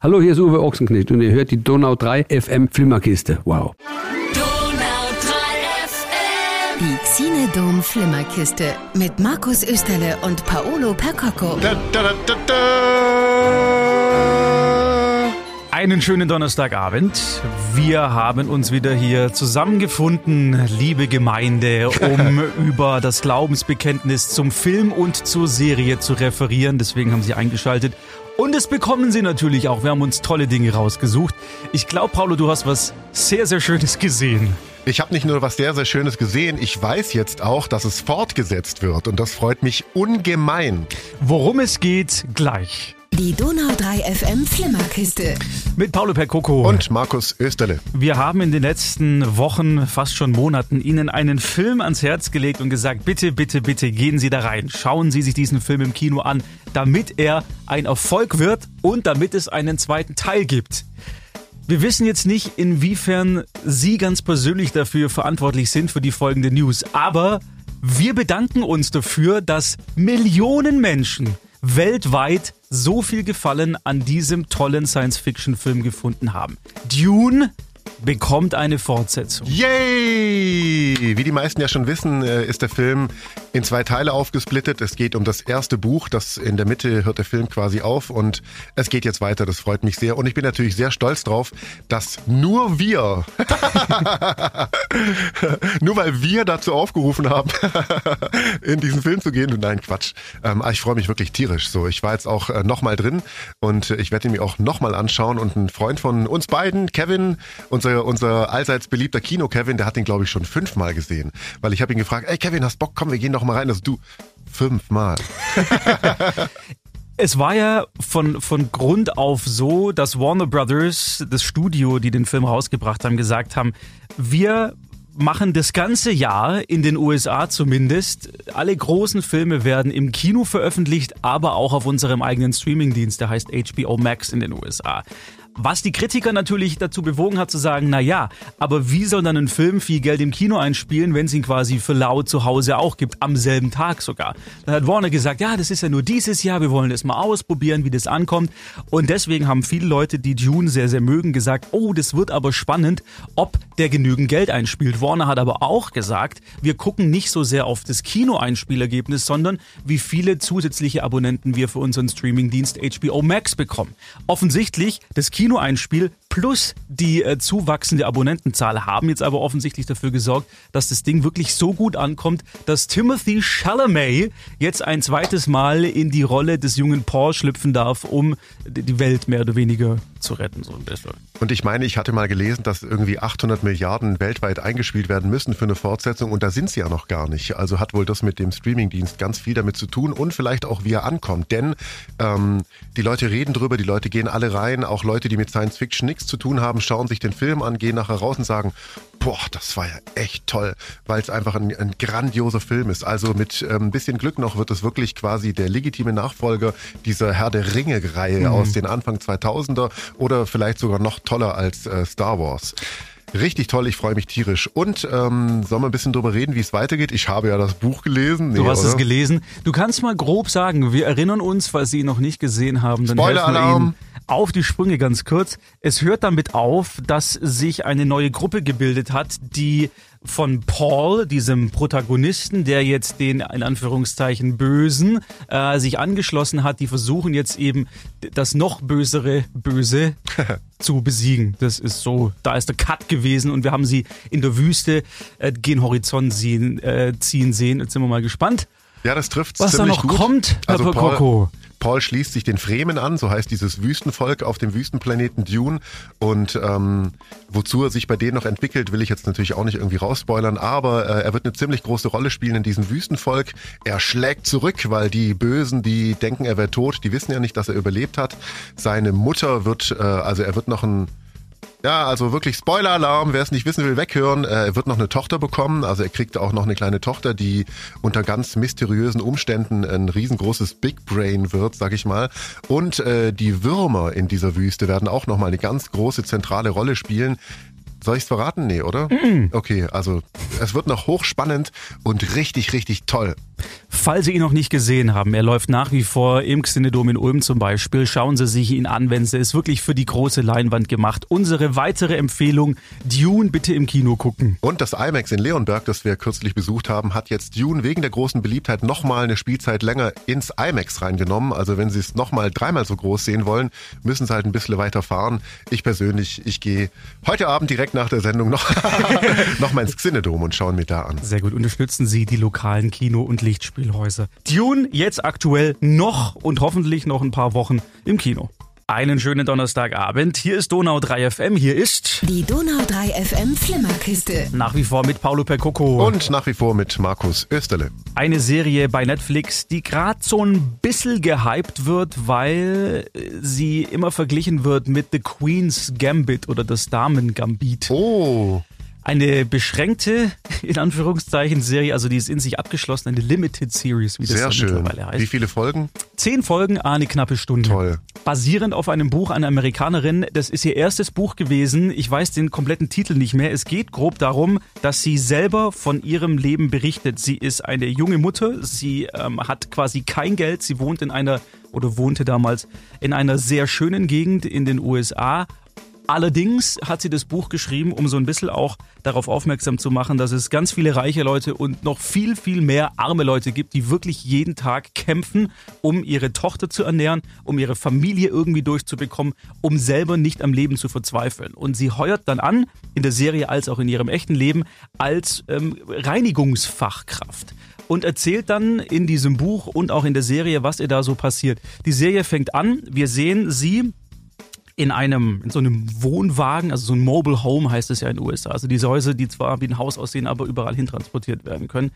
Hallo, hier ist Uwe Ochsenknecht und ihr hört die Donau 3 FM Flimmerkiste. Wow. Donau 3 FM. Die Xinedom Flimmerkiste mit Markus Österle und Paolo Percocco. Da, da, da, da, da. Einen schönen Donnerstagabend. Wir haben uns wieder hier zusammengefunden, liebe Gemeinde, um über das Glaubensbekenntnis zum Film und zur Serie zu referieren. Deswegen haben Sie eingeschaltet. Und es bekommen Sie natürlich auch. Wir haben uns tolle Dinge rausgesucht. Ich glaube, Paulo, du hast was sehr, sehr Schönes gesehen. Ich habe nicht nur was sehr, sehr Schönes gesehen, ich weiß jetzt auch, dass es fortgesetzt wird und das freut mich ungemein. Worum es geht, gleich. Die Donau 3 FM Flimmerkiste. Mit Paulo Percoco. Und Markus Österle. Wir haben in den letzten Wochen, fast schon Monaten, Ihnen einen Film ans Herz gelegt und gesagt, bitte, bitte, bitte gehen Sie da rein. Schauen Sie sich diesen Film im Kino an, damit er ein Erfolg wird und damit es einen zweiten Teil gibt. Wir wissen jetzt nicht, inwiefern Sie ganz persönlich dafür verantwortlich sind für die folgende News, aber wir bedanken uns dafür, dass Millionen Menschen weltweit so viel Gefallen an diesem tollen Science-Fiction-Film gefunden haben. Dune bekommt eine Fortsetzung. Yay! Wie die meisten ja schon wissen, äh, ist der Film in zwei Teile aufgesplittet. Es geht um das erste Buch, das in der Mitte hört der Film quasi auf und es geht jetzt weiter. Das freut mich sehr und ich bin natürlich sehr stolz drauf, dass nur wir, nur weil wir dazu aufgerufen haben, in diesen Film zu gehen. Nein, Quatsch. Ähm, ich freue mich wirklich tierisch. So, ich war jetzt auch äh, nochmal drin und ich werde ihn mir auch nochmal anschauen und ein Freund von uns beiden, Kevin, unser, unser allseits beliebter Kino-Kevin, der hat ihn glaube ich schon fünfmal gesehen, weil ich habe ihn gefragt, ey Kevin, hast Bock? Komm, wir gehen doch mal rein. Also du, fünfmal. Es war ja von, von Grund auf so, dass Warner Brothers, das Studio, die den Film rausgebracht haben, gesagt haben, wir machen das ganze Jahr in den USA zumindest. Alle großen Filme werden im Kino veröffentlicht, aber auch auf unserem eigenen Streamingdienst, der heißt HBO Max in den USA. Was die Kritiker natürlich dazu bewogen hat zu sagen, na ja, aber wie soll dann ein Film viel Geld im Kino einspielen, wenn es ihn quasi für laut zu Hause auch gibt, am selben Tag sogar. Dann hat Warner gesagt, ja, das ist ja nur dieses Jahr, wir wollen das mal ausprobieren, wie das ankommt. Und deswegen haben viele Leute, die Dune sehr, sehr mögen, gesagt, oh, das wird aber spannend, ob der genügend Geld einspielt. Warner hat aber auch gesagt, wir gucken nicht so sehr auf das Kino-Einspielergebnis, sondern wie viele zusätzliche Abonnenten wir für unseren Streamingdienst HBO Max bekommen. Offensichtlich, das Kino Kinoeinspiel plus die äh, zuwachsende Abonnentenzahl haben jetzt aber offensichtlich dafür gesorgt, dass das Ding wirklich so gut ankommt, dass Timothy Chalamet jetzt ein zweites Mal in die Rolle des jungen Paul schlüpfen darf, um die Welt mehr oder weniger zu retten, so ein bisschen. Und ich meine, ich hatte mal gelesen, dass irgendwie 800 Milliarden weltweit eingespielt werden müssen für eine Fortsetzung und da sind sie ja noch gar nicht. Also hat wohl das mit dem Streamingdienst ganz viel damit zu tun und vielleicht auch wie er ankommt. Denn ähm, die Leute reden drüber, die Leute gehen alle rein, auch Leute, die mit Science Fiction nichts zu tun haben, schauen sich den Film an, gehen nachher raus und sagen, boah, das war ja echt toll, weil es einfach ein, ein grandioser Film ist. Also mit ähm, ein bisschen Glück noch wird es wirklich quasi der legitime Nachfolger dieser Herr der Ringe-Reihe mhm. aus den Anfang 2000er oder vielleicht sogar noch toller als äh, Star Wars. Richtig toll, ich freue mich tierisch. Und ähm, sollen wir ein bisschen drüber reden, wie es weitergeht? Ich habe ja das Buch gelesen. Nee, du hast oder? es gelesen. Du kannst mal grob sagen, wir erinnern uns, falls Sie ihn noch nicht gesehen haben, dann helfen wir Ihnen auf die Sprünge ganz kurz. Es hört damit auf, dass sich eine neue Gruppe gebildet hat, die von Paul, diesem Protagonisten, der jetzt den in Anführungszeichen Bösen äh, sich angeschlossen hat, die versuchen jetzt eben das noch bösere Böse zu besiegen. Das ist so, da ist der Cut gewesen und wir haben sie in der Wüste äh, gen Horizont ziehen, äh, ziehen sehen. Jetzt sind wir mal gespannt. Ja, das trifft Was da noch gut. kommt, Herr also Paul, Paul schließt sich den Fremen an, so heißt dieses Wüstenvolk auf dem Wüstenplaneten Dune. Und ähm, wozu er sich bei denen noch entwickelt, will ich jetzt natürlich auch nicht irgendwie rausspoilern, aber äh, er wird eine ziemlich große Rolle spielen in diesem Wüstenvolk. Er schlägt zurück, weil die Bösen, die denken, er wäre tot, die wissen ja nicht, dass er überlebt hat. Seine Mutter wird, äh, also er wird noch ein ja, also wirklich Spoiler-Alarm, wer es nicht wissen will, weghören. Äh, er wird noch eine Tochter bekommen, also er kriegt auch noch eine kleine Tochter, die unter ganz mysteriösen Umständen ein riesengroßes Big Brain wird, sag ich mal. Und äh, die Würmer in dieser Wüste werden auch nochmal eine ganz große zentrale Rolle spielen. Soll ich's verraten? Nee, oder? Mm. Okay, also es wird noch hochspannend und richtig, richtig toll. Falls Sie ihn noch nicht gesehen haben, er läuft nach wie vor im Xinedom in Ulm zum Beispiel. Schauen Sie sich ihn an, wenn Sie ist wirklich für die große Leinwand gemacht. Unsere weitere Empfehlung, Dune bitte im Kino gucken. Und das IMAX in Leonberg, das wir kürzlich besucht haben, hat jetzt Dune wegen der großen Beliebtheit nochmal eine Spielzeit länger ins IMAX reingenommen. Also wenn Sie es nochmal dreimal so groß sehen wollen, müssen Sie halt ein bisschen weiter fahren. Ich persönlich, ich gehe heute Abend direkt nach der Sendung noch, noch mal ins Xinedom und schauen mir da an. Sehr gut, unterstützen Sie die lokalen Kino- und Lichtspielhäuser. Dune jetzt aktuell noch und hoffentlich noch ein paar Wochen im Kino. Einen schönen Donnerstagabend. Hier ist Donau 3 FM. Hier ist Die Donau 3 FM Flimmerkiste. nach wie vor mit Paulo Percoco. Und nach wie vor mit Markus Österle. Eine Serie bei Netflix, die gerade so ein bisschen gehypt wird, weil sie immer verglichen wird mit The Queen's Gambit oder das Damen Gambit. Oh, Eine beschränkte, in Anführungszeichen, Serie, also die ist in sich abgeschlossen, eine Limited Series, wie das sehr schön. mittlerweile heißt. Wie viele Folgen? Zehn Folgen, eine knappe Stunde. Toll. Basierend auf einem Buch einer Amerikanerin. Das ist ihr erstes Buch gewesen. Ich weiß den kompletten Titel nicht mehr. Es geht grob darum, dass sie selber von ihrem Leben berichtet. Sie ist eine junge Mutter. Sie ähm, hat quasi kein Geld. Sie wohnt in einer oder wohnte damals in einer sehr schönen Gegend in den USA. Allerdings hat sie das Buch geschrieben, um so ein bisschen auch darauf aufmerksam zu machen, dass es ganz viele reiche Leute und noch viel, viel mehr arme Leute gibt, die wirklich jeden Tag kämpfen, um ihre Tochter zu ernähren, um ihre Familie irgendwie durchzubekommen, um selber nicht am Leben zu verzweifeln. Und sie heuert dann an, in der Serie als auch in ihrem echten Leben, als ähm, Reinigungsfachkraft und erzählt dann in diesem Buch und auch in der Serie, was ihr da so passiert. Die Serie fängt an, wir sehen sie in einem, in so einem Wohnwagen, also so ein Mobile Home heißt es ja in den USA. Also diese Häuser, die zwar wie ein Haus aussehen, aber überall hintransportiert werden können.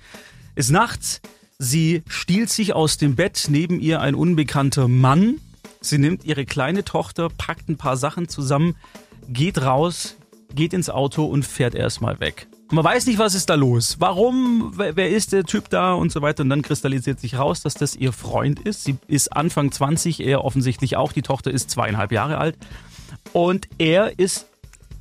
Ist nachts, sie stiehlt sich aus dem Bett, neben ihr ein unbekannter Mann. Sie nimmt ihre kleine Tochter, packt ein paar Sachen zusammen, geht raus, geht ins Auto und fährt erstmal weg. Man weiß nicht, was ist da los. Warum? Wer, ist der Typ da und so weiter? Und dann kristallisiert sich raus, dass das ihr Freund ist. Sie ist Anfang 20, er offensichtlich auch. Die Tochter ist zweieinhalb Jahre alt. Und er ist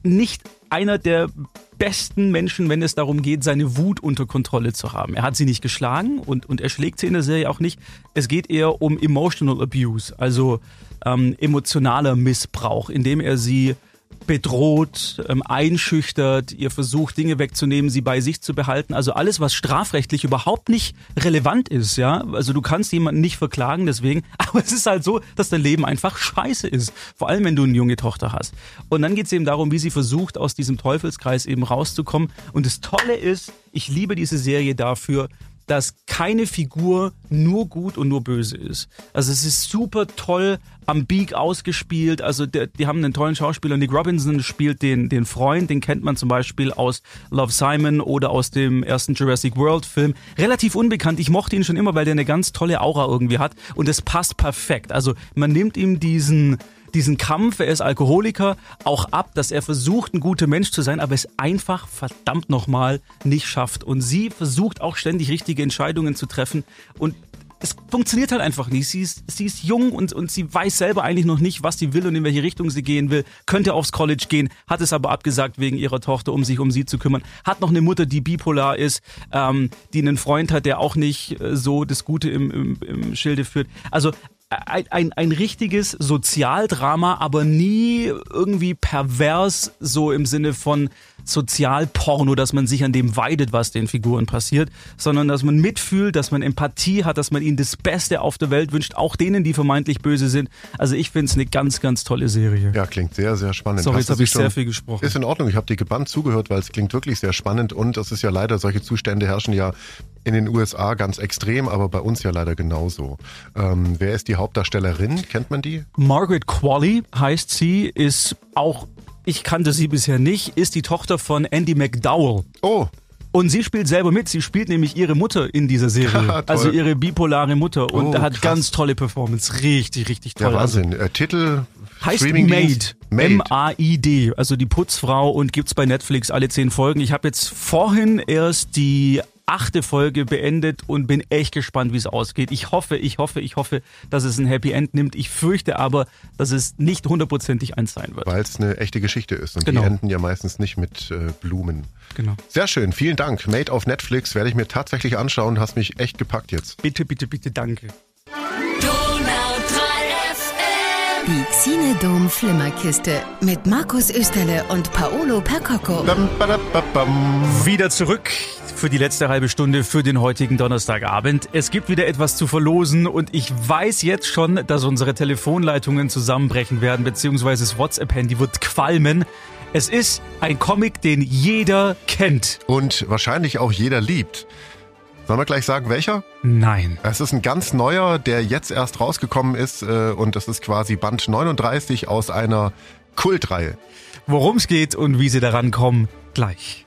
nicht einer der besten Menschen, wenn es darum geht, seine Wut unter Kontrolle zu haben. Er hat sie nicht geschlagen und, und er schlägt sie in der Serie auch nicht. Es geht eher um Emotional Abuse, also ähm, emotionaler Missbrauch, indem er sie bedroht, ähm, einschüchtert, ihr versucht, Dinge wegzunehmen, sie bei sich zu behalten. Also alles, was strafrechtlich überhaupt nicht relevant ist, ja. Also du kannst jemanden nicht verklagen, deswegen. Aber es ist halt so, dass dein Leben einfach scheiße ist. Vor allem, wenn du eine junge Tochter hast. Und dann geht es eben darum, wie sie versucht, aus diesem Teufelskreis eben rauszukommen. Und das Tolle ist, ich liebe diese Serie dafür, dass keine Figur nur gut und nur böse ist. Also es ist super toll am Beak ausgespielt. Also der, die haben einen tollen Schauspieler. Nick Robinson spielt den, den Freund, den kennt man zum Beispiel aus Love Simon oder aus dem ersten Jurassic World Film. Relativ unbekannt. Ich mochte ihn schon immer, weil der eine ganz tolle Aura irgendwie hat und es passt perfekt. Also man nimmt ihm diesen diesen Kampf, er ist Alkoholiker, auch ab, dass er versucht, ein guter Mensch zu sein, aber es einfach verdammt nochmal nicht schafft. Und sie versucht auch ständig richtige Entscheidungen zu treffen und es funktioniert halt einfach nicht. Sie ist, sie ist jung und, und sie weiß selber eigentlich noch nicht, was sie will und in welche Richtung sie gehen will. Könnte aufs College gehen, hat es aber abgesagt wegen ihrer Tochter, um sich um sie zu kümmern. Hat noch eine Mutter, die bipolar ist, ähm, die einen Freund hat, der auch nicht äh, so das Gute im, im, im Schilde führt. Also ein, ein, ein richtiges Sozialdrama, aber nie irgendwie pervers, so im Sinne von Sozialporno, dass man sich an dem weidet, was den Figuren passiert, sondern dass man mitfühlt, dass man Empathie hat, dass man ihnen das Beste auf der Welt wünscht, auch denen, die vermeintlich böse sind. Also ich finde es eine ganz, ganz tolle Serie. Ja, klingt sehr, sehr spannend. Sorry, Hast jetzt habe ich sehr viel gesprochen. Ist in Ordnung, ich habe dir gebannt zugehört, weil es klingt wirklich sehr spannend und es ist ja leider, solche Zustände herrschen ja in den USA ganz extrem, aber bei uns ja leider genauso. Ähm, wer ist die Hauptdarstellerin? Kennt man die? Margaret Qualley heißt sie, ist auch, ich kannte sie bisher nicht, ist die Tochter von Andy McDowell. Oh, Und sie spielt selber mit. Sie spielt nämlich ihre Mutter in dieser Serie. Also ihre bipolare Mutter. Und Oh, hat krass. ganz tolle Performance. Richtig, richtig toll. Also Wahnsinn. Äh, Titel? heißt Streamingdienst? Maid. Maid. M-A-I-D. Also die Putzfrau und gibt's bei Netflix alle zehn Folgen. Ich habe jetzt vorhin erst die achte Folge beendet und bin echt gespannt, wie es ausgeht. Ich hoffe, ich hoffe, ich hoffe, dass es ein Happy End nimmt. Ich fürchte aber, dass es nicht hundertprozentig eins sein wird. Weil es eine echte Geschichte ist und Genau. die enden ja meistens nicht mit äh, Blumen. Genau. Sehr schön, vielen Dank. Made auf Netflix werde ich mir tatsächlich anschauen, hast mich echt gepackt jetzt. Bitte, bitte, bitte, danke. Donau 3 FM. Die Xinedom Flimmerkiste mit Markus Österle und Paolo Percocco. Bam. Wieder zurück für die letzte halbe Stunde für den heutigen Donnerstagabend. Es gibt wieder etwas zu verlosen und ich weiß jetzt schon, dass unsere Telefonleitungen zusammenbrechen werden, beziehungsweise das WhatsApp-Handy wird qualmen. Es ist ein Comic, den jeder kennt. Und wahrscheinlich auch jeder liebt. Sollen wir gleich sagen, welcher? Nein. Es ist ein ganz neuer, der jetzt erst rausgekommen ist äh, und das ist quasi Band 39 aus einer Kultreihe. Worum es geht und wie sie daran kommen, gleich.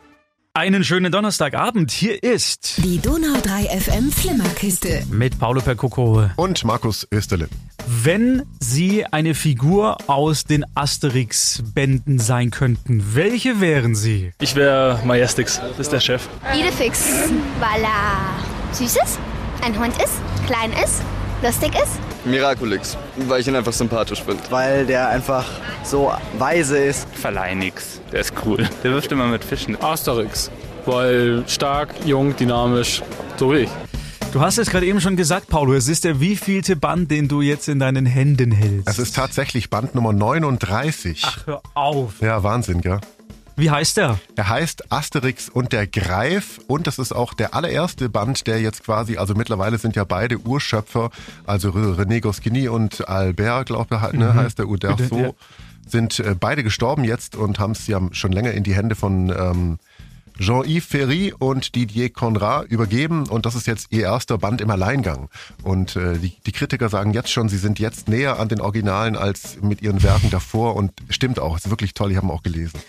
Einen schönen Donnerstagabend. Hier ist Die Donau 3 FM Flimmerkiste. mit Paolo Percoco. Und Markus Österle. Wenn Sie eine Figur aus den Asterix-Bänden sein könnten, welche wären Sie? Ich wäre Majestix, das ist der Chef. Idefix, weil er süß ist, ein Hund ist, klein ist, lustig ist. Miraculix, weil ich ihn einfach sympathisch finde. weil der einfach so weise ist. Verleih nix, der ist cool. Der wirft immer mit Fischen. Asterix, weil stark, jung, dynamisch, so wie ich. Du hast es gerade eben schon gesagt, Paulo. Es ist der wievielte Band, den du jetzt in deinen Händen hältst. Es ist tatsächlich Band Nummer 39. Ach, hör auf. Ja, Wahnsinn, gell? Wie heißt der? Er heißt Asterix und der Greif und das ist auch der allererste Band, der jetzt quasi, also mittlerweile sind ja beide Urschöpfer, also René Goscinny und Albert, glaube ich, ne, heißt der Uderso, ja. sind äh, beide gestorben jetzt und haben es ja schon länger in die Hände von ähm, Jean-Yves Ferry und Didier Conrad übergeben und das ist jetzt ihr erster Band im Alleingang. Und äh, die, die Kritiker sagen jetzt schon, sie sind jetzt näher an den Originalen als mit ihren Werken davor und stimmt auch, ist wirklich toll, ich habe auch gelesen.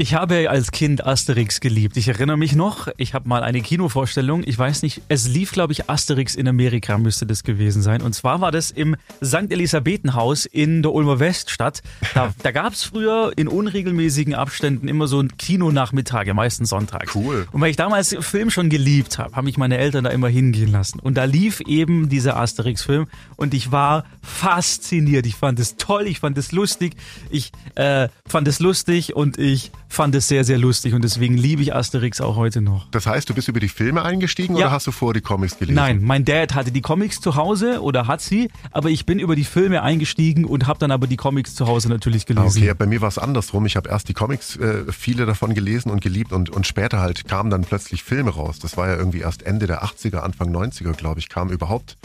Ich habe als Kind Asterix geliebt. Ich erinnere mich noch, ich habe mal eine Kinovorstellung, ich weiß nicht, es lief, glaube ich, Asterix in Amerika müsste das gewesen sein. Und zwar war das im St. Elisabethenhaus in der Ulmer Weststadt. Da, da gab es früher in unregelmäßigen Abständen immer so ein Kinonachmittage, meistens sonntags. Cool. Und weil ich damals Film schon geliebt habe, haben mich meine Eltern da immer hingehen lassen. Und da lief eben dieser Asterix-Film und ich war fasziniert. Ich fand es toll, ich fand es lustig, ich äh, fand es lustig und ich fand es sehr, sehr lustig und deswegen liebe ich Asterix auch heute noch. Das heißt, du bist über die Filme eingestiegen Ja. oder hast du vor die Comics gelesen? Nein, mein Dad hatte die Comics zu Hause oder hat sie, aber ich bin über die Filme eingestiegen und habe dann aber die Comics zu Hause natürlich Ah, gelesen. Okay, bei mir war es andersrum. Ich habe erst die Comics, äh, viele davon gelesen und geliebt und, und später halt kamen dann plötzlich Filme raus. Das war ja irgendwie erst Ende der 80er, Anfang 90er, glaube ich, kamen überhaupt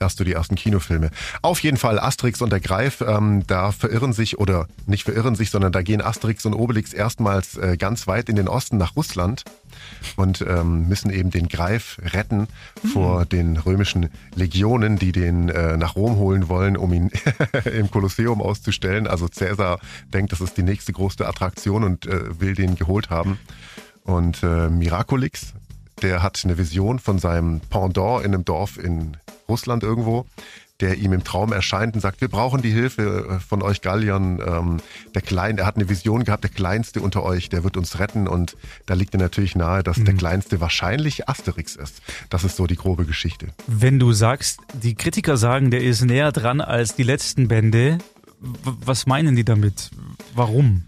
erst so die ersten Kinofilme. Auf jeden Fall Asterix und der Greif, ähm, da verirren sich oder nicht verirren sich, sondern da gehen Asterix und Obelix erstmals äh, ganz weit in den Osten nach Russland und ähm, müssen eben den Greif retten vor den römischen Legionen, die den äh, nach Rom holen wollen, um ihn im Kolosseum auszustellen. Also Cäsar denkt, das ist die nächste große Attraktion und äh, will den geholt haben. Und äh, Miraculix, der hat eine Vision von seinem Pendant in einem Dorf in Russland irgendwo, der ihm im Traum erscheint und sagt, wir brauchen die Hilfe äh, von euch Galliern. Ähm, der Klein, er hat eine Vision gehabt, der Kleinste unter euch, der wird uns retten. Und da liegt dir natürlich nahe, dass der Kleinste wahrscheinlich Asterix ist. Das ist so die grobe Geschichte. Wenn du sagst, die Kritiker sagen, der ist näher dran als die letzten Bände, was meinen die damit? Warum?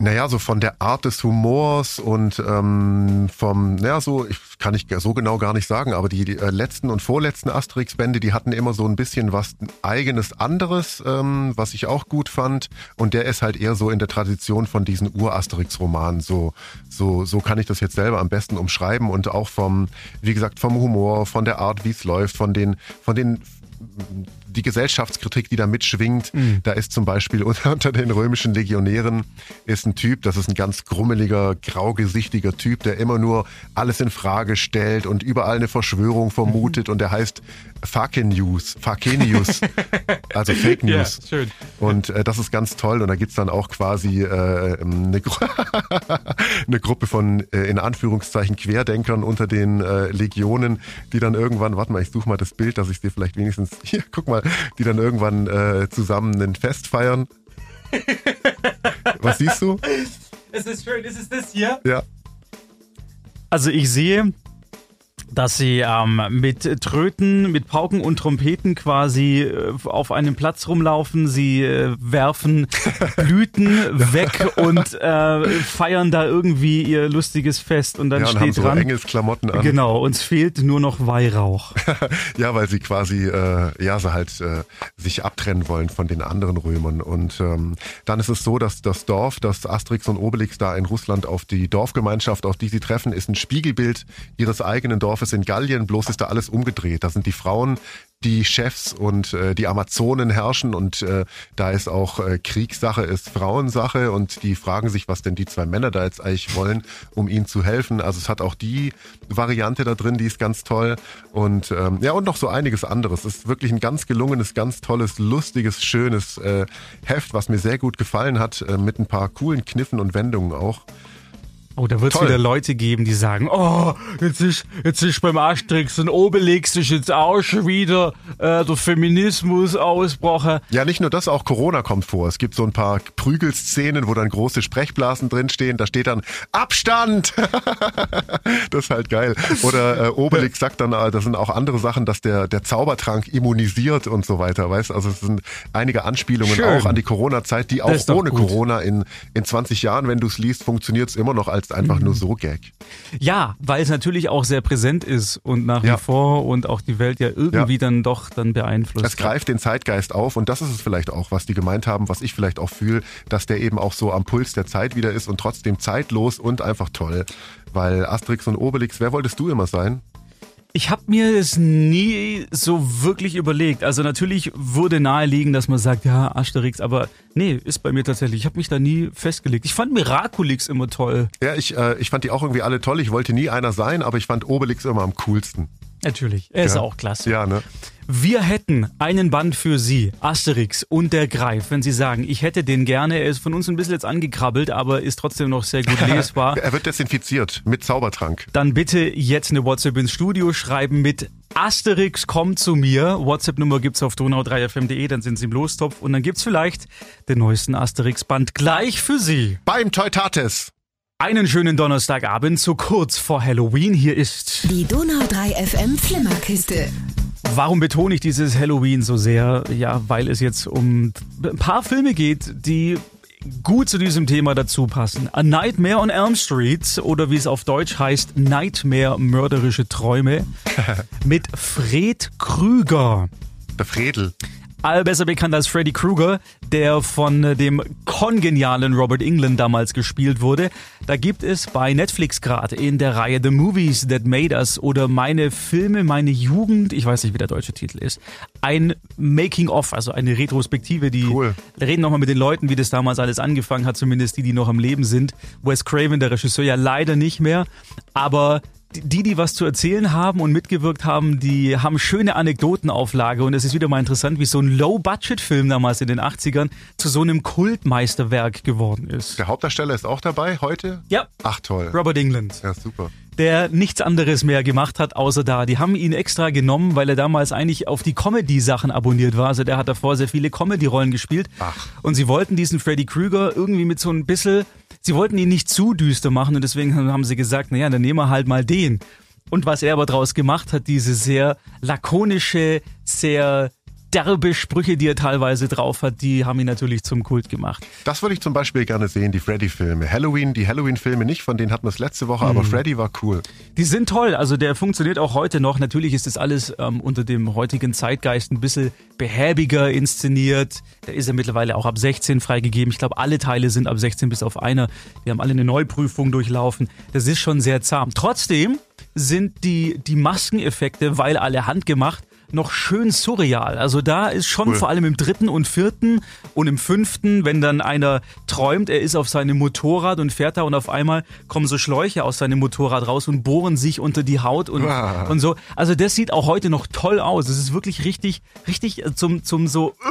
Naja, so von der Art des Humors und ähm, vom, naja, so, ich, kann ich so genau gar nicht sagen, aber die, die äh, letzten und vorletzten Asterix-Bände, die hatten immer so ein bisschen was eigenes anderes, ähm, was ich auch gut fand. Und der ist halt eher so in der Tradition von diesen Ur-Asterix-Romanen. So, so, so kann ich das jetzt selber am besten umschreiben und auch vom, wie gesagt, vom Humor, von der Art, wie es läuft, von den, von den die Gesellschaftskritik, die da mitschwingt, da ist zum Beispiel unter, unter den römischen Legionären ist ein Typ, das ist ein ganz grummeliger, graugesichtiger Typ, der immer nur alles in Frage stellt und überall eine Verschwörung vermutet und der heißt Fakenius, Fakenius, also Fake News. schön. Und äh, das ist ganz toll. Und da gibt's dann auch quasi äh, eine, Gru eine Gruppe von äh, in Anführungszeichen Querdenkern unter den äh, Legionen, die dann irgendwann, warte mal, ich suche mal das Bild, dass ich dir vielleicht wenigstens, hier, guck mal, die dann irgendwann äh, zusammen ein Fest feiern. Was siehst du? Es ist schön, ist es das hier? Ja. Also ich sehe dass sie ähm, mit Tröten, mit Pauken und Trompeten quasi äh, auf einem Platz rumlaufen. Sie äh, werfen Blüten weg und äh, feiern da irgendwie ihr lustiges Fest. Und dann ja, und steht haben so dran. Engelsklamotten an. Genau, uns fehlt nur noch Weihrauch. ja, weil sie quasi, äh, ja, sie halt äh, sich abtrennen wollen von den anderen Römern. Und ähm, dann ist es so, dass das Dorf, das Asterix und Obelix da in Russland auf die Dorfgemeinschaft, auf die sie treffen, ist ein Spiegelbild ihres eigenen Dorfes in Gallien. Bloß ist da alles umgedreht. Da sind die Frauen die Chefs und äh, die Amazonen herrschen und äh, da ist auch äh, Kriegssache, ist Frauensache und die fragen sich, was denn die zwei Männer da jetzt eigentlich wollen, um ihnen zu helfen. Also es hat auch die Variante da drin, die ist ganz toll und ähm, ja und noch so einiges anderes. Es ist wirklich ein ganz gelungenes, ganz tolles, lustiges, schönes äh, Heft, was mir sehr gut gefallen hat, äh, mit ein paar coolen Kniffen und Wendungen auch. Oh, da wird es wieder Leute geben, die sagen, oh, jetzt ist, jetzt ist beim Asterix und Obelix ist jetzt auch schon wieder äh, der Feminismus ausgebrochen. Ja, nicht nur das, auch Corona kommt vor. Es gibt so ein paar Prügelszenen, wo dann große Sprechblasen drinstehen. Da steht dann Abstand! das ist halt geil. Oder äh, Obelix sagt dann, äh, das sind auch andere Sachen, dass der, der Zaubertrank immunisiert und so weiter, weißt Also es sind einige Anspielungen Schön. auch an die Corona-Zeit, die auch ohne gut. Corona in, in 20 Jahren, wenn du es liest, funktioniert es immer noch als einfach Mhm. nur so Gag. Ja, weil es natürlich auch sehr präsent ist und nach Ja. wie vor und auch die Welt ja irgendwie Ja. dann doch dann beeinflusst. Es greift den Zeitgeist auf und das ist es vielleicht auch, was die gemeint haben, was ich vielleicht auch fühle, dass der eben auch so am Puls der Zeit wieder ist und trotzdem zeitlos und einfach toll. Weil Asterix und Obelix, wer wolltest du immer sein? Ich habe mir das nie so wirklich überlegt. Also natürlich würde naheliegen, dass man sagt, ja, Asterix, aber nee, ist bei mir tatsächlich. Ich habe mich da nie festgelegt. Ich fand Miraculix immer toll. Ja, ich, äh, ich fand die auch irgendwie alle toll. Ich wollte nie einer sein, aber ich fand Obelix immer am coolsten. Natürlich, er ist Ja. auch klasse. Ja, ne? Wir hätten einen Band für Sie, Asterix und der Greif, wenn Sie sagen, ich hätte den gerne. Er ist von uns ein bisschen jetzt angekrabbelt, aber ist trotzdem noch sehr gut lesbar. er wird desinfiziert mit Zaubertrank. Dann bitte jetzt eine WhatsApp ins Studio schreiben mit Asterix kommt zu mir. WhatsApp-Nummer gibt's auf donau3fm.de, dann sind Sie im Lostopf und dann gibt's vielleicht den neuesten Asterix-Band gleich für Sie. Beim Teutates. Einen schönen Donnerstagabend, so kurz vor Halloween. Hier ist Die Donau 3 FM Flimmerkiste. Warum betone ich dieses Halloween so sehr? Ja, weil es jetzt um ein paar Filme geht, die gut zu diesem Thema dazu passen. A Nightmare on Elm Street oder wie es auf Deutsch heißt, Nightmare mörderische Träume mit Fred Krüger. Der Fredel. All besser bekannt als Freddy Krueger, der von äh, dem kongenialen Robert England damals gespielt wurde. Da gibt es bei Netflix gerade in der Reihe The Movies That Made Us oder Meine Filme, meine Jugend, ich weiß nicht, wie der deutsche Titel ist, ein Making-of, also eine Retrospektive, die Cool. reden nochmal mit den Leuten, wie das damals alles angefangen hat, zumindest die, die noch am Leben sind. Wes Craven, der Regisseur, ja leider nicht mehr, aber die, die was zu erzählen haben und mitgewirkt haben, die haben schöne Anekdotenauflage und es ist wieder mal interessant, wie so ein Low-Budget-Film damals in den 80ern zu so einem Kultmeisterwerk geworden ist. Der Hauptdarsteller ist auch dabei heute? Ja, Ach toll. Robert England, Ja, super. Der nichts anderes mehr gemacht hat, außer da. Die haben ihn extra genommen, weil er damals eigentlich auf die Comedy-Sachen abonniert war. Also der hat davor sehr viele Comedy-Rollen gespielt. Ach. Und sie wollten diesen Freddy Krueger irgendwie mit so ein bisschen, sie wollten ihn nicht zu düster machen und deswegen haben sie gesagt, naja, dann nehmen wir halt mal den. Und was er aber draus gemacht hat, diese sehr lakonische, sehr derbe Sprüche, die er teilweise drauf hat, die haben ihn natürlich zum Kult gemacht. Das würde ich zum Beispiel gerne sehen, die Freddy-Filme. Halloween, die Halloween-Filme nicht, von denen hatten wir es letzte Woche, aber Mhm. Freddy war cool. Die sind toll, also der funktioniert auch heute noch. Natürlich ist das alles ähm, unter dem heutigen Zeitgeist ein bisschen behäbiger inszeniert. Da ist er mittlerweile auch ab 16 freigegeben. Ich glaube, alle Teile sind ab 16 bis auf einer. Die haben alle eine Neuprüfung durchlaufen. Das ist schon sehr zahm. Trotzdem sind die, die Maskeneffekte, weil alle handgemacht, noch schön surreal. Also da ist schon Cool. vor allem im dritten und vierten und im fünften, wenn dann einer träumt, er ist auf seinem Motorrad und fährt da und auf einmal kommen so Schläuche aus seinem Motorrad raus und bohren sich unter die Haut und, Ah. und so. Also das sieht auch heute noch toll aus. Es ist wirklich richtig, richtig äh, zum, zum so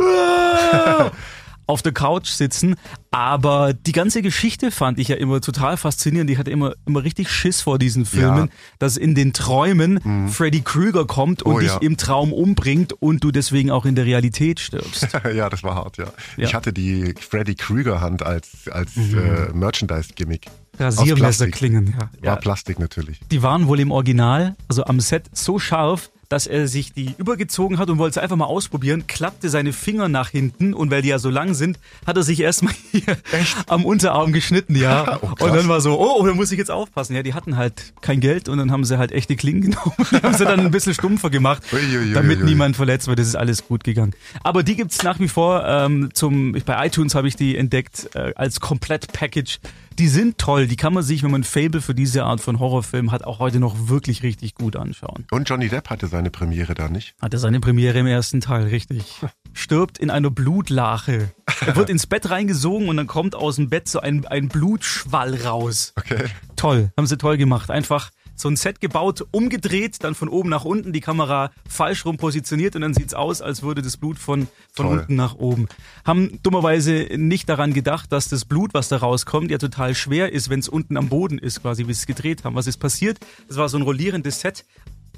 auf der Couch sitzen. Aber die ganze Geschichte fand ich ja immer total faszinierend. Ich hatte immer, immer richtig Schiss vor diesen Filmen, Ja. dass in den Träumen Freddy Krüger kommt und Oh, dich ja. im Traum umbringt und du deswegen auch in der Realität stirbst. ja, das war hart, ja. Ja. Ich hatte die Freddy Krüger-Hand als, als Mhm. äh, Merchandise-Gimmick. Rasiermesserklingen, ja. War ja. Plastik natürlich. Die waren wohl im Original, also am Set, so scharf, dass er sich die übergezogen hat und wollte es einfach mal ausprobieren, klappte seine Finger nach hinten und weil die ja so lang sind, hat er sich erstmal hier am Unterarm geschnitten, ja. Oh, und dann war so, oh, da muss ich jetzt aufpassen. Ja, die hatten halt kein Geld und dann haben sie halt echte Klingen genommen und haben sie dann ein bisschen stumpfer gemacht, Uiuiui. damit niemand verletzt wird. Das ist alles gut gegangen. Aber die gibt's nach wie vor ähm, zum, bei iTunes habe ich die entdeckt äh, als Komplett-Package. Die sind toll, die kann man sich, wenn man ein Fable für diese Art von Horrorfilm hat, auch heute noch wirklich richtig gut anschauen. Und Johnny Depp hatte seine Premiere da nicht. Hatte seine Premiere im ersten Teil, richtig. Stirbt in einer Blutlache. Er wird ins Bett reingesogen und dann kommt aus dem Bett so ein, ein Blutschwall raus. Okay. Toll, haben sie toll gemacht. Einfach so ein Set gebaut, umgedreht, dann von oben nach unten, die Kamera falsch rum positioniert und dann sieht's aus, als würde das Blut von, von Toll. unten nach oben. Haben dummerweise nicht daran gedacht, dass das Blut, was da rauskommt, ja total schwer ist, wenn es unten am Boden ist, quasi, wie sie es gedreht haben. Was ist passiert? Das war so ein rollierendes Set.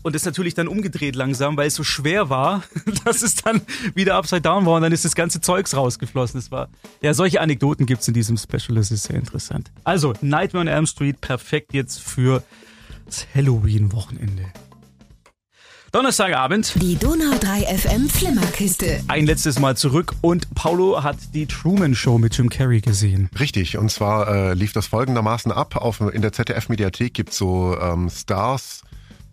Und ist natürlich dann umgedreht langsam, weil es so schwer war, dass es dann wieder upside down war und dann ist das ganze Zeugs rausgeflossen. Das war, ja, solche Anekdoten gibt's in diesem Special, das ist sehr interessant. Also, Nightmare on Elm Street, perfekt jetzt für das Halloween-Wochenende. Donnerstagabend, Die Donau 3 FM Flimmerkiste. ein letztes Mal zurück und Paulo hat die Truman Show mit Jim Carrey gesehen. Richtig, und zwar äh, lief das folgendermaßen ab. Auf, in der ZDF-Mediathek gibt's so ähm, Stars,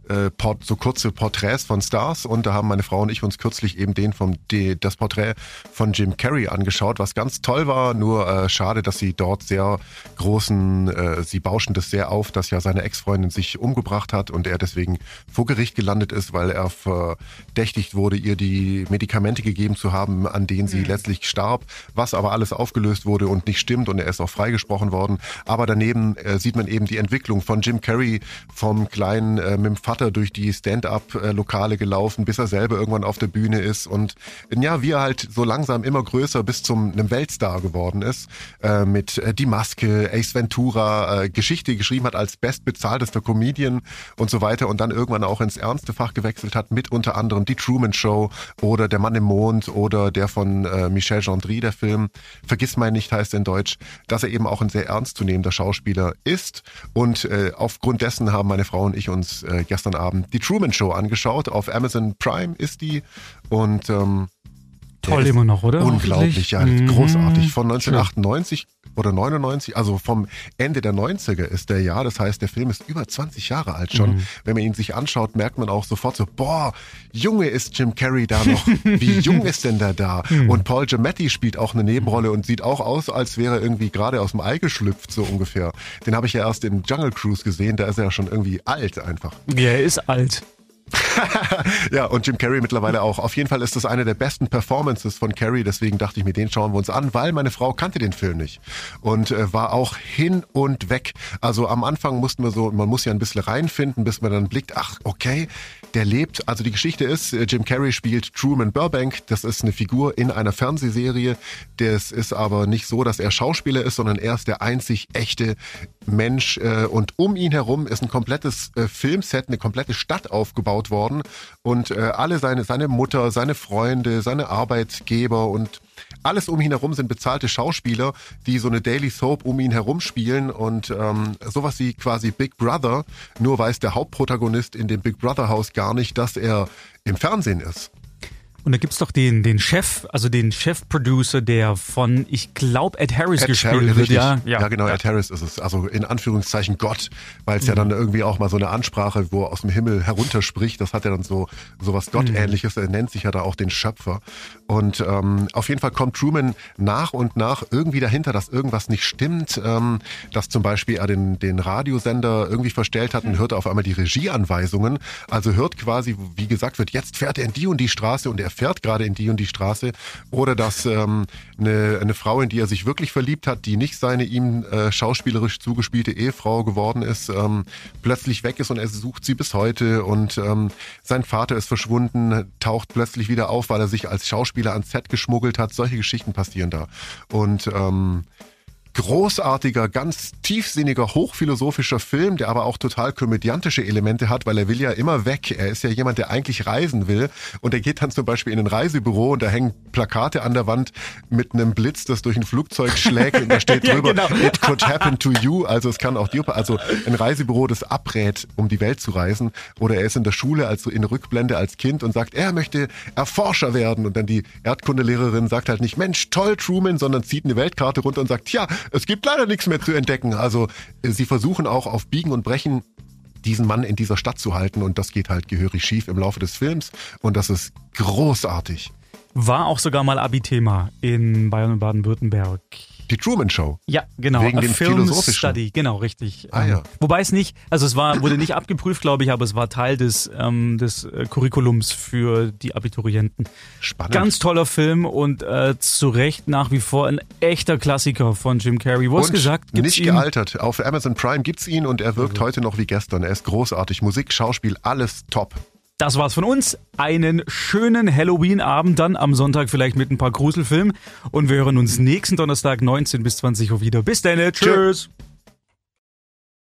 äh, Port, so kurze Porträts von Stars und da haben meine Frau und ich uns kürzlich eben den vom die, das Porträt von Jim Carrey angeschaut, was ganz toll war. Nur äh, schade, dass sie dort sehr großen, äh, sie bauschen das sehr auf, dass ja seine Ex-Freundin sich umgebracht hat und er deswegen vor Gericht gelandet ist, weil er verdächtigt wurde, ihr die Medikamente gegeben zu haben, an denen sie letztlich starb, was aber alles aufgelöst wurde und nicht stimmt und er ist auch freigesprochen worden. Aber daneben äh, sieht man eben die Entwicklung von Jim Carrey vom kleinen äh, mit dem Vater durch die Stand-up-Lokale gelaufen, bis er selber irgendwann auf der Bühne ist. Und ja, wie er halt so langsam immer größer bis zum einem Weltstar geworden ist, äh, mit äh, Die Maske, Ace Ventura, äh, Geschichte geschrieben hat als bestbezahltester Comedian und so weiter und dann irgendwann auch ins ernste Fach gewechselt hat, mit unter anderem Die Truman Show oder Der Mann im Mond oder der von äh, Michel Gendry, der Film, Vergiss mein nicht heißt in Deutsch, dass er eben auch ein sehr ernstzunehmender Schauspieler ist. Und äh, aufgrund dessen haben meine Frau und ich uns äh, gestern Abend die Truman Show angeschaut. Auf Amazon Prime ist die und ähm, Toll immer noch, oder? Unglaublich, ja, Mhm. großartig. Von 1998 oder 99, also vom Ende der 90er ist der Jahr. Das heißt, der Film ist über 20 Jahre alt schon. Mhm. Wenn man ihn sich anschaut, merkt man auch sofort so, boah, Junge ist Jim Carrey da noch. Wie jung ist denn der da? Mhm. Und Paul Giamatti spielt auch eine Nebenrolle und sieht auch aus, als wäre er irgendwie gerade aus dem Ei geschlüpft, so ungefähr. Den habe ich ja erst in Jungle Cruise gesehen. Da ist er ja schon irgendwie alt einfach. Ja, er ist alt. Ja, und Jim Carrey mittlerweile auch. Auf jeden Fall ist das eine der besten Performances von Carrey, deswegen dachte ich mir, den schauen wir uns an, weil meine Frau kannte den Film nicht und äh, war auch hin und weg. Also am Anfang mussten wir so, man muss ja ein bisschen reinfinden, bis man dann blickt, ach, okay, der lebt. Also die Geschichte ist, äh, Jim Carrey spielt Truman Burbank, das ist eine Figur in einer Fernsehserie. Das ist aber nicht so, dass er Schauspieler ist, sondern er ist der einzig echte Mensch äh, und um ihn herum ist ein komplettes äh, Filmset, eine komplette Stadt aufgebaut worden. Und äh, alle seine, seine Mutter, seine Freunde, seine Arbeitgeber und alles um ihn herum sind bezahlte Schauspieler, die so eine Daily Soap um ihn herum spielen. Und ähm, sowas wie quasi Big Brother, nur weiß der Hauptprotagonist in dem Big Brother Haus gar nicht, dass er im Fernsehen ist. Und da gibt's doch den, den Chef, also den Chef-Producer, der von, ich glaube, Ed Harris Ed gespielt Harris, wird. richtig. Ja, ja, genau, Ed Harris ist es. Also in Anführungszeichen Gott, weil es ja dann irgendwie auch mal so eine Ansprache, wo er aus dem Himmel herunterspricht, das hat ja dann so sowas Gottähnliches, er nennt sich ja da auch den Schöpfer. Und ähm, auf jeden Fall kommt Truman nach und nach irgendwie dahinter, dass irgendwas nicht stimmt, ähm, dass zum Beispiel er den, den Radiosender irgendwie verstellt hat und hört auf einmal die Regieanweisungen. Also hört quasi, wie gesagt wird, jetzt fährt er in die und die Straße und er fährt gerade in die und die Straße. Oder dass ähm, eine, eine Frau, in die er sich wirklich verliebt hat, die nicht seine ihm äh, schauspielerisch zugespielte Ehefrau geworden ist, ähm, plötzlich weg ist und er sucht sie bis heute. Und ähm, sein Vater ist verschwunden, taucht plötzlich wieder auf, weil er sich als Schauspieler ans Set geschmuggelt hat. Solche Geschichten passieren da. Und ähm, großartiger, ganz tiefsinniger, hochphilosophischer Film, der aber auch total komödiantische Elemente hat, weil er will ja immer weg. Er ist ja jemand, der eigentlich reisen will und er geht dann zum Beispiel in ein Reisebüro und da hängen Plakate an der Wand mit einem Blitz, das durch ein Flugzeug schlägt und da steht Ja, drüber, genau. it could happen to you, also es kann auch dir, also ein Reisebüro, das abrät, um die Welt zu reisen oder er ist in der Schule, also in Rückblende als Kind und sagt, er möchte Erforscher werden und dann die Erdkundelehrerin sagt halt nicht, Mensch, toll Truman, sondern zieht eine Weltkarte runter und sagt, ja, es gibt leider nichts mehr zu entdecken. Also äh, sie versuchen auch auf Biegen und Brechen diesen Mann in dieser Stadt zu halten und das geht halt gehörig schief im Laufe des Films und das ist großartig. War auch sogar mal Abi-Thema in Bayern und Baden-Württemberg. Die Truman Show. Ja, genau. Wegen A dem Film. Study, genau, richtig. Ah, Ähm, ja. Wobei es nicht, also es war, wurde nicht abgeprüft, glaube ich, aber es war Teil des, ähm, des äh, Curriculums für die Abiturienten. Spannend. Ganz toller Film und äh, zu Recht nach wie vor ein echter Klassiker von Jim Carrey. Wo und gesagt, gibt's nicht ihn? gealtert. Auf Amazon Prime gibt's ihn und er wirkt heute noch wie gestern. Er ist großartig. Musik, Schauspiel, alles top. Das war's von uns. Einen schönen Halloween-Abend dann am Sonntag vielleicht mit ein paar Gruselfilmen. Und wir hören uns nächsten Donnerstag 19 bis 20 Uhr wieder. Bis dann. Tschüss.